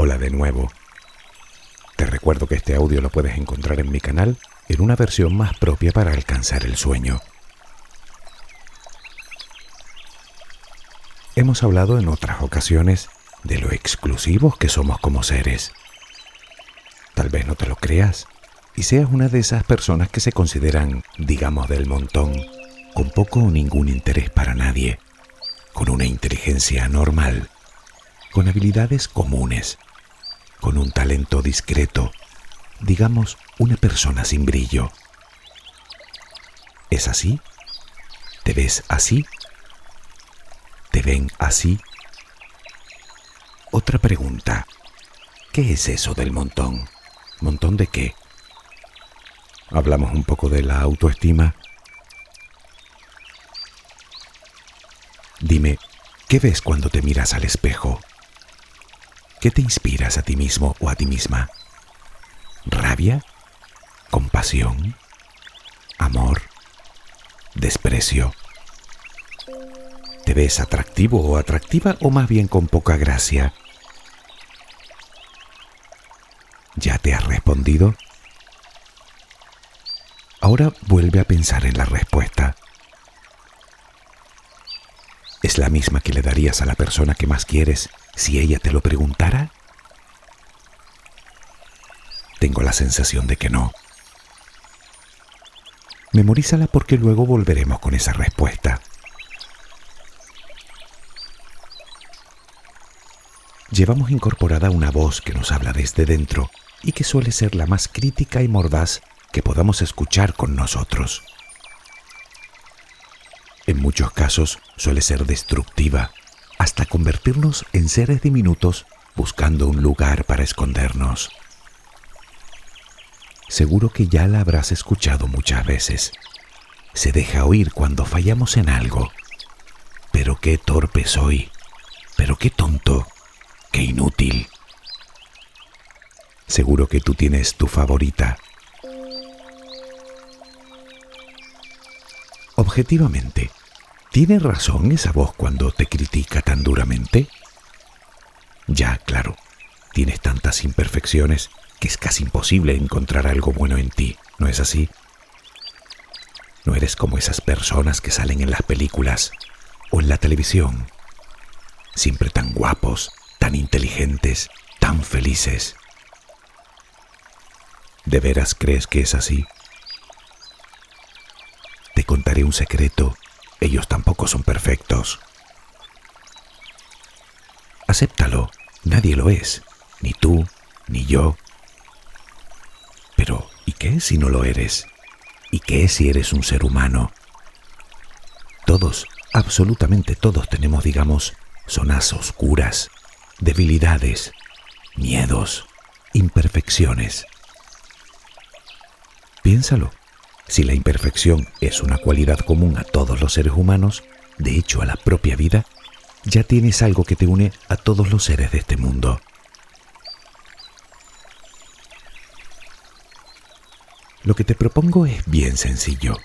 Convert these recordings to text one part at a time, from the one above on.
Hola de nuevo. Te recuerdo que este audio lo puedes encontrar en mi canal en una versión más propia para alcanzar el sueño. Hemos hablado en otras ocasiones de lo exclusivos que somos como seres. Tal vez no te lo creas y seas una de esas personas que se consideran, digamos, del montón, con poco o ningún interés para nadie, con una inteligencia normal, con habilidades comunes, con un talento discreto, digamos, una persona sin brillo. ¿Es así? ¿Te ves así? ¿Te ven así? Otra pregunta. ¿Qué es eso del montón? ¿Montón de qué? Hablamos un poco de la autoestima. Dime, ¿qué ves cuando te miras al espejo? ¿Qué te inspiras a ti mismo o a ti misma? ¿Rabia? ¿Compasión? ¿Amor? ¿Desprecio? ¿Te ves atractivo o atractiva o más bien con poca gracia? ¿Ya te has respondido? Ahora vuelve a pensar en la respuesta. ¿Es la misma que le darías a la persona que más quieres si ella te lo preguntara? Tengo la sensación de que no. Memorízala porque luego volveremos con esa respuesta. llevamos incorporada una voz que nos habla desde dentro y que suele ser la más crítica y mordaz que podamos escuchar con nosotros. En muchos casos suele ser destructiva, hasta convertirnos en seres diminutos buscando un lugar para escondernos. Seguro que ya la habrás escuchado muchas veces. Se deja oír cuando fallamos en algo. Pero qué torpe soy. Pero qué tonto. ¡Qué inútil! Seguro que tú tienes tu favorita. Objetivamente, ¿tiene razón esa voz cuando te critica tan duramente? Ya, claro, tienes tantas imperfecciones que es casi imposible encontrar algo bueno en ti, ¿no es así? No eres como esas personas que salen en las películas o en la televisión, siempre tan guapos, tan inteligentes, tan felices. ¿De veras crees que es así? Te contaré un secreto, ellos tampoco son perfectos. Acéptalo, nadie lo es, ni tú, ni yo. Pero, ¿y qué si no lo eres? ¿Y qué si eres un ser humano? Todos, absolutamente todos tenemos, digamos, zonas oscuras, debilidades, miedos, imperfecciones. Piénsalo, si la imperfección es una cualidad común a todos los seres humanos, de hecho a la propia vida, ya tienes algo que te une a todos los seres de este mundo. Lo que te propongo es bien sencillo,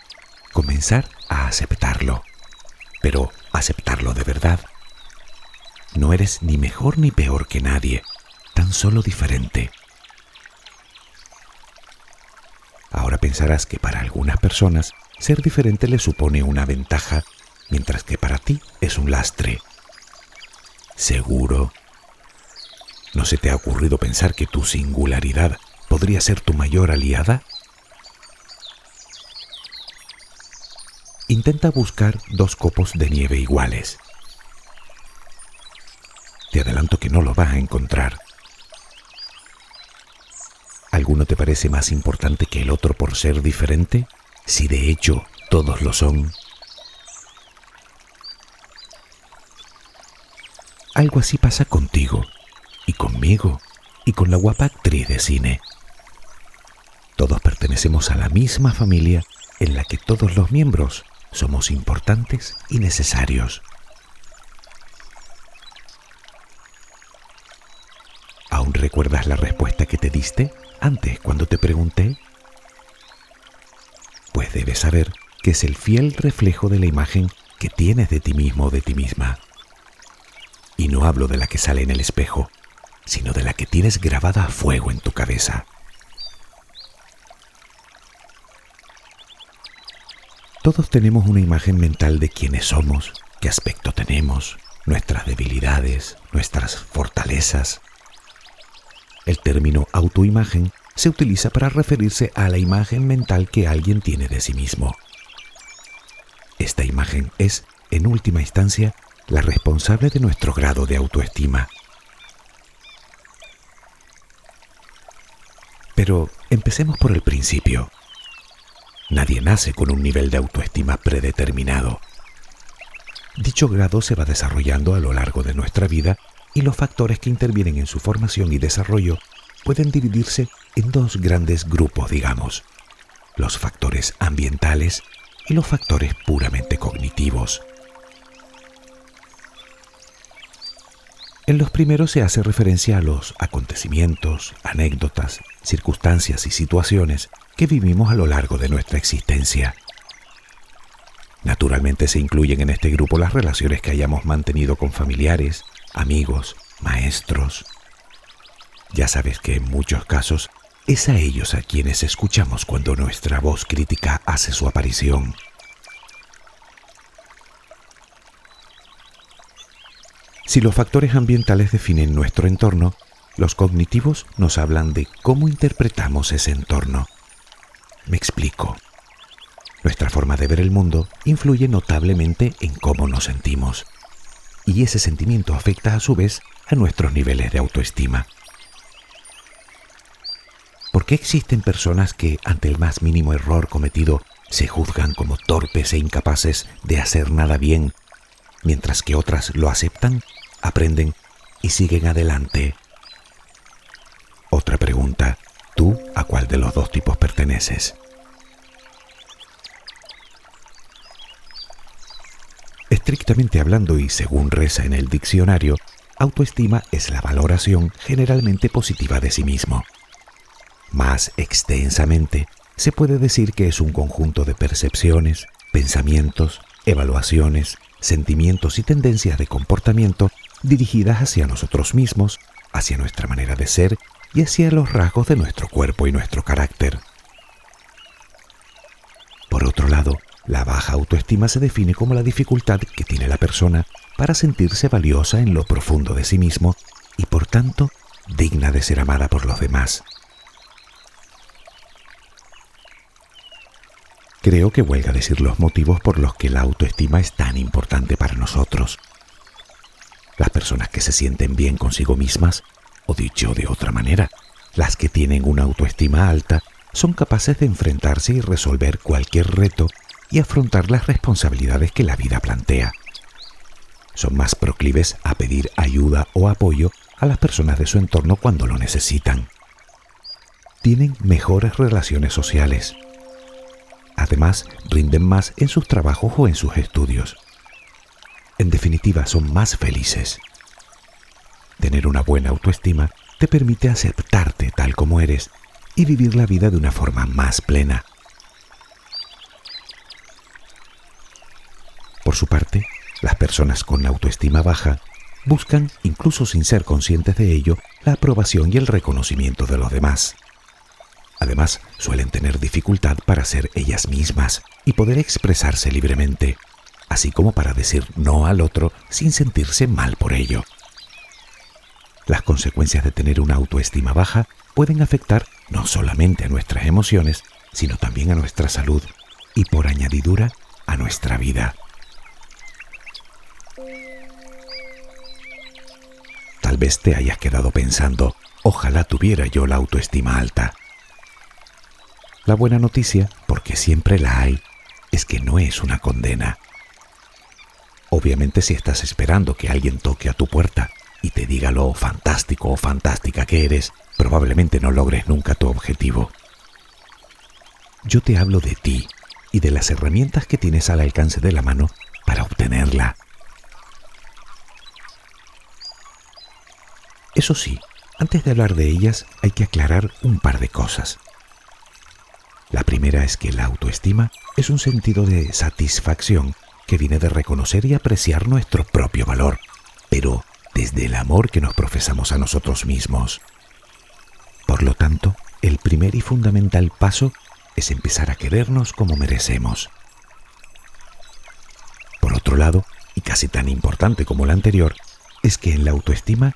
comenzar a aceptarlo, pero aceptarlo de verdad no eres ni mejor ni peor que nadie, tan solo diferente. Ahora pensarás que para algunas personas ser diferente le supone una ventaja, mientras que para ti es un lastre. ¿Seguro? ¿No se te ha ocurrido pensar que tu singularidad podría ser tu mayor aliada? Intenta buscar dos copos de nieve iguales. Te adelanto que no lo vas a encontrar. ¿Alguno te parece más importante que el otro por ser diferente? Si de hecho todos lo son. Algo así pasa contigo, y conmigo, y con la guapa actriz de cine. Todos pertenecemos a la misma familia en la que todos los miembros somos importantes y necesarios. Recuerdas la respuesta que te diste antes cuando te pregunté? Pues debes saber que es el fiel reflejo de la imagen que tienes de ti mismo o de ti misma. Y no hablo de la que sale en el espejo, sino de la que tienes grabada a fuego en tu cabeza. Todos tenemos una imagen mental de quiénes somos, qué aspecto tenemos, nuestras debilidades, nuestras fortalezas. El término autoimagen se utiliza para referirse a la imagen mental que alguien tiene de sí mismo. Esta imagen es, en última instancia, la responsable de nuestro grado de autoestima. Pero empecemos por el principio. Nadie nace con un nivel de autoestima predeterminado. Dicho grado se va desarrollando a lo largo de nuestra vida y los factores que intervienen en su formación y desarrollo pueden dividirse en dos grandes grupos, digamos, los factores ambientales y los factores puramente cognitivos. En los primeros se hace referencia a los acontecimientos, anécdotas, circunstancias y situaciones que vivimos a lo largo de nuestra existencia. Naturalmente se incluyen en este grupo las relaciones que hayamos mantenido con familiares, amigos, maestros. Ya sabes que en muchos casos es a ellos a quienes escuchamos cuando nuestra voz crítica hace su aparición. Si los factores ambientales definen nuestro entorno, los cognitivos nos hablan de cómo interpretamos ese entorno. Me explico. Nuestra forma de ver el mundo influye notablemente en cómo nos sentimos. Y ese sentimiento afecta a su vez a nuestros niveles de autoestima. ¿Por qué existen personas que ante el más mínimo error cometido se juzgan como torpes e incapaces de hacer nada bien, mientras que otras lo aceptan, aprenden y siguen adelante? Otra pregunta, ¿tú a cuál de los dos tipos perteneces? Estrictamente hablando y según reza en el diccionario, autoestima es la valoración generalmente positiva de sí mismo. Más extensamente, se puede decir que es un conjunto de percepciones, pensamientos, evaluaciones, sentimientos y tendencias de comportamiento dirigidas hacia nosotros mismos, hacia nuestra manera de ser y hacia los rasgos de nuestro cuerpo y nuestro carácter. Por otro lado, la baja autoestima se define como la dificultad que tiene la persona para sentirse valiosa en lo profundo de sí mismo y por tanto digna de ser amada por los demás. Creo que huelga decir los motivos por los que la autoestima es tan importante para nosotros. Las personas que se sienten bien consigo mismas, o dicho de otra manera, las que tienen una autoestima alta, son capaces de enfrentarse y resolver cualquier reto y afrontar las responsabilidades que la vida plantea. Son más proclives a pedir ayuda o apoyo a las personas de su entorno cuando lo necesitan. Tienen mejores relaciones sociales, Además, rinden más en sus trabajos o en sus estudios. En definitiva, son más felices. Tener una buena autoestima te permite aceptarte tal como eres y vivir la vida de una forma más plena. Por su parte, las personas con autoestima baja buscan, incluso sin ser conscientes de ello, la aprobación y el reconocimiento de los demás. Además, suelen tener dificultad para ser ellas mismas y poder expresarse libremente, así como para decir no al otro sin sentirse mal por ello. Las consecuencias de tener una autoestima baja pueden afectar no solamente a nuestras emociones, sino también a nuestra salud y por añadidura a nuestra vida. Tal vez te hayas quedado pensando, ojalá tuviera yo la autoestima alta. La buena noticia, porque siempre la hay, es que no es una condena. Obviamente si estás esperando que alguien toque a tu puerta y te diga lo fantástico o fantástica que eres, probablemente no logres nunca tu objetivo. Yo te hablo de ti y de las herramientas que tienes al alcance de la mano para obtenerla. Eso sí, antes de hablar de ellas hay que aclarar un par de cosas. La primera es que la autoestima es un sentido de satisfacción que viene de reconocer y apreciar nuestro propio valor, pero desde el amor que nos profesamos a nosotros mismos. Por lo tanto, el primer y fundamental paso es empezar a querernos como merecemos. Por otro lado, y casi tan importante como la anterior, es que en la autoestima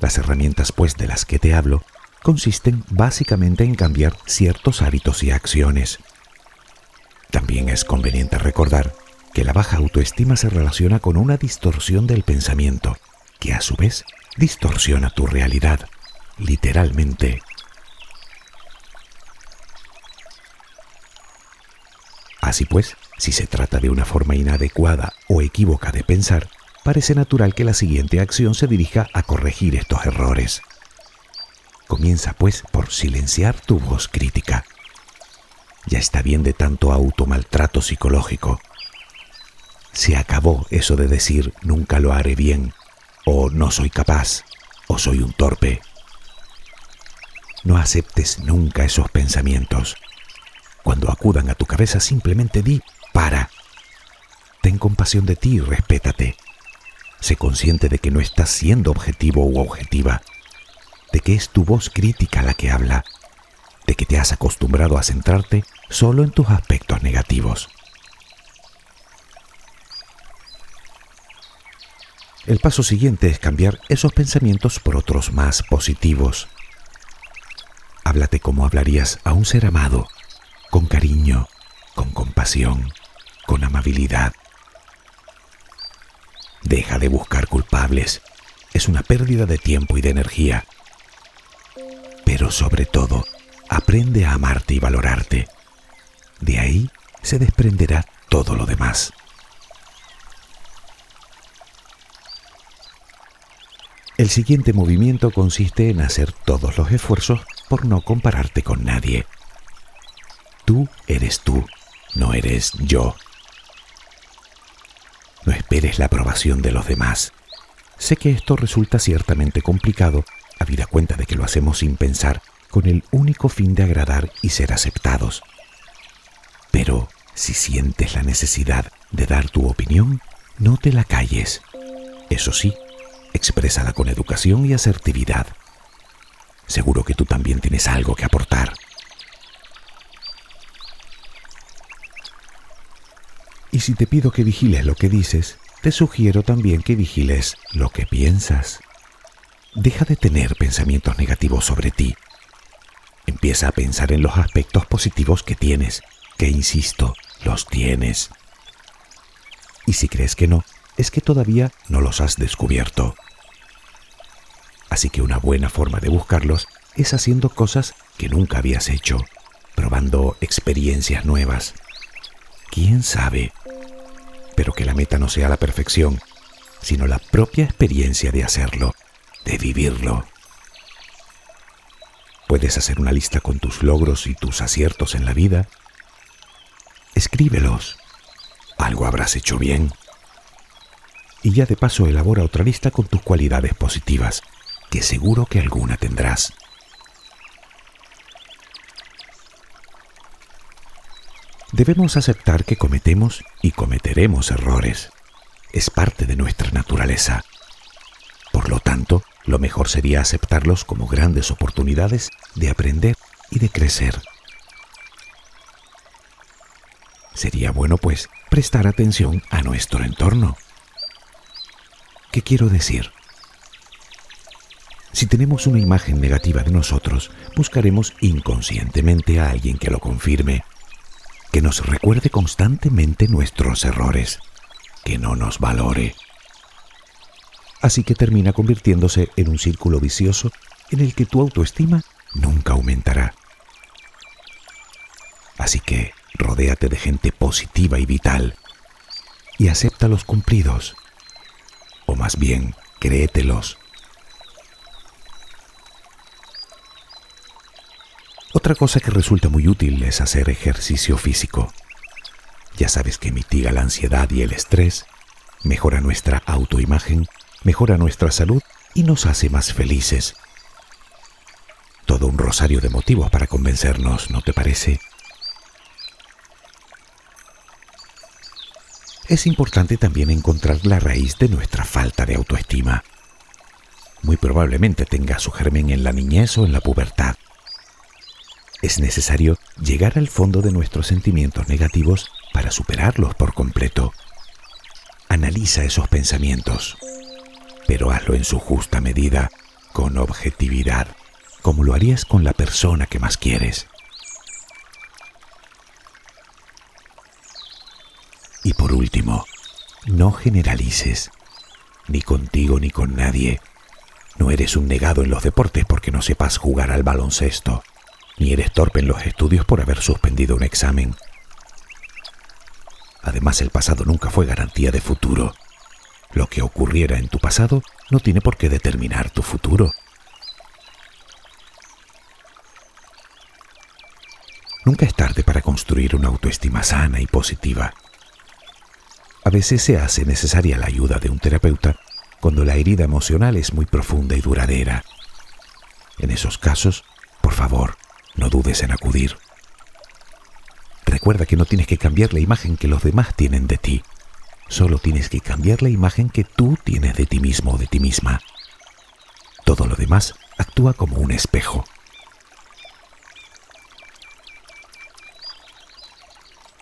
Las herramientas, pues, de las que te hablo, consisten básicamente en cambiar ciertos hábitos y acciones. También es conveniente recordar que la baja autoestima se relaciona con una distorsión del pensamiento, que a su vez distorsiona tu realidad, literalmente. Así pues, si se trata de una forma inadecuada o equívoca de pensar, parece natural que la siguiente acción se dirija a corregir estos errores. Comienza pues por silenciar tu voz crítica. Ya está bien de tanto automaltrato psicológico. Se acabó eso de decir nunca lo haré bien, o no soy capaz, o soy un torpe. No aceptes nunca esos pensamientos. Cuando acudan a tu cabeza simplemente di, para. Ten compasión de ti y respétate. Sé consciente de que no estás siendo objetivo u objetiva, de que es tu voz crítica la que habla, de que te has acostumbrado a centrarte solo en tus aspectos negativos. El paso siguiente es cambiar esos pensamientos por otros más positivos. Háblate como hablarías a un ser amado, con cariño, con compasión, con amabilidad. Deja de buscar culpables. Es una pérdida de tiempo y de energía. Pero sobre todo, aprende a amarte y valorarte. De ahí se desprenderá todo lo demás. El siguiente movimiento consiste en hacer todos los esfuerzos por no compararte con nadie. Tú eres tú, no eres yo. No esperes la aprobación de los demás. Sé que esto resulta ciertamente complicado, habida cuenta de que lo hacemos sin pensar, con el único fin de agradar y ser aceptados. Pero si sientes la necesidad de dar tu opinión, no te la calles. Eso sí, exprésala con educación y asertividad. Seguro que tú también tienes algo que aportar. Y si te pido que vigiles lo que dices, te sugiero también que vigiles lo que piensas. Deja de tener pensamientos negativos sobre ti. Empieza a pensar en los aspectos positivos que tienes, que insisto, los tienes. Y si crees que no, es que todavía no los has descubierto. Así que una buena forma de buscarlos es haciendo cosas que nunca habías hecho, probando experiencias nuevas. ¿Quién sabe? Pero que la meta no sea la perfección, sino la propia experiencia de hacerlo, de vivirlo. Puedes hacer una lista con tus logros y tus aciertos en la vida. Escríbelos. Algo habrás hecho bien. Y ya de paso elabora otra lista con tus cualidades positivas, que seguro que alguna tendrás. Debemos aceptar que cometemos y cometeremos errores. Es parte de nuestra naturaleza. Por lo tanto, lo mejor sería aceptarlos como grandes oportunidades de aprender y de crecer. Sería bueno, pues, prestar atención a nuestro entorno. ¿Qué quiero decir? Si tenemos una imagen negativa de nosotros, buscaremos inconscientemente a alguien que lo confirme que nos recuerde constantemente nuestros errores, que no nos valore. Así que termina convirtiéndose en un círculo vicioso en el que tu autoestima nunca aumentará. Así que rodéate de gente positiva y vital y acepta los cumplidos. O más bien, créetelos. Otra cosa que resulta muy útil es hacer ejercicio físico. Ya sabes que mitiga la ansiedad y el estrés, mejora nuestra autoimagen, mejora nuestra salud y nos hace más felices. Todo un rosario de motivos para convencernos, ¿no te parece? Es importante también encontrar la raíz de nuestra falta de autoestima. Muy probablemente tenga su germen en la niñez o en la pubertad. Es necesario llegar al fondo de nuestros sentimientos negativos para superarlos por completo. Analiza esos pensamientos, pero hazlo en su justa medida, con objetividad, como lo harías con la persona que más quieres. Y por último, no generalices, ni contigo ni con nadie. No eres un negado en los deportes porque no sepas jugar al baloncesto, ni eres torpe en los estudios por haber suspendido un examen. Además, el pasado nunca fue garantía de futuro. Lo que ocurriera en tu pasado no tiene por qué determinar tu futuro. Nunca es tarde para construir una autoestima sana y positiva. A veces se hace necesaria la ayuda de un terapeuta cuando la herida emocional es muy profunda y duradera. En esos casos, por favor, no dudes en acudir. Recuerda que no tienes que cambiar la imagen que los demás tienen de ti. Solo tienes que cambiar la imagen que tú tienes de ti mismo o de ti misma. Todo lo demás actúa como un espejo.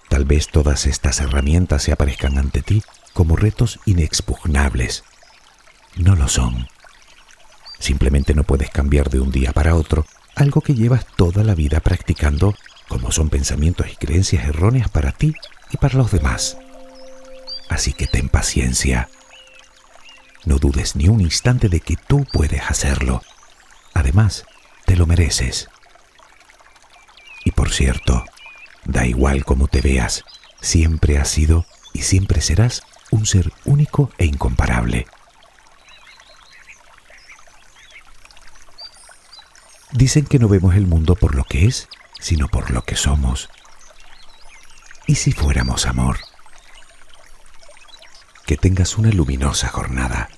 Tal vez todas estas herramientas se aparezcan ante ti como retos inexpugnables. No lo son. Simplemente no puedes cambiar de un día para otro algo que llevas toda la vida practicando como son pensamientos y creencias erróneas para ti y para los demás. Así que ten paciencia. No dudes ni un instante de que tú puedes hacerlo. Además, te lo mereces. Y por cierto, Da igual cómo te veas, siempre has sido y siempre serás un ser único e incomparable. Dicen que no vemos el mundo por lo que es, sino por lo que somos. ¿Y si fuéramos amor? Que tengas una luminosa jornada.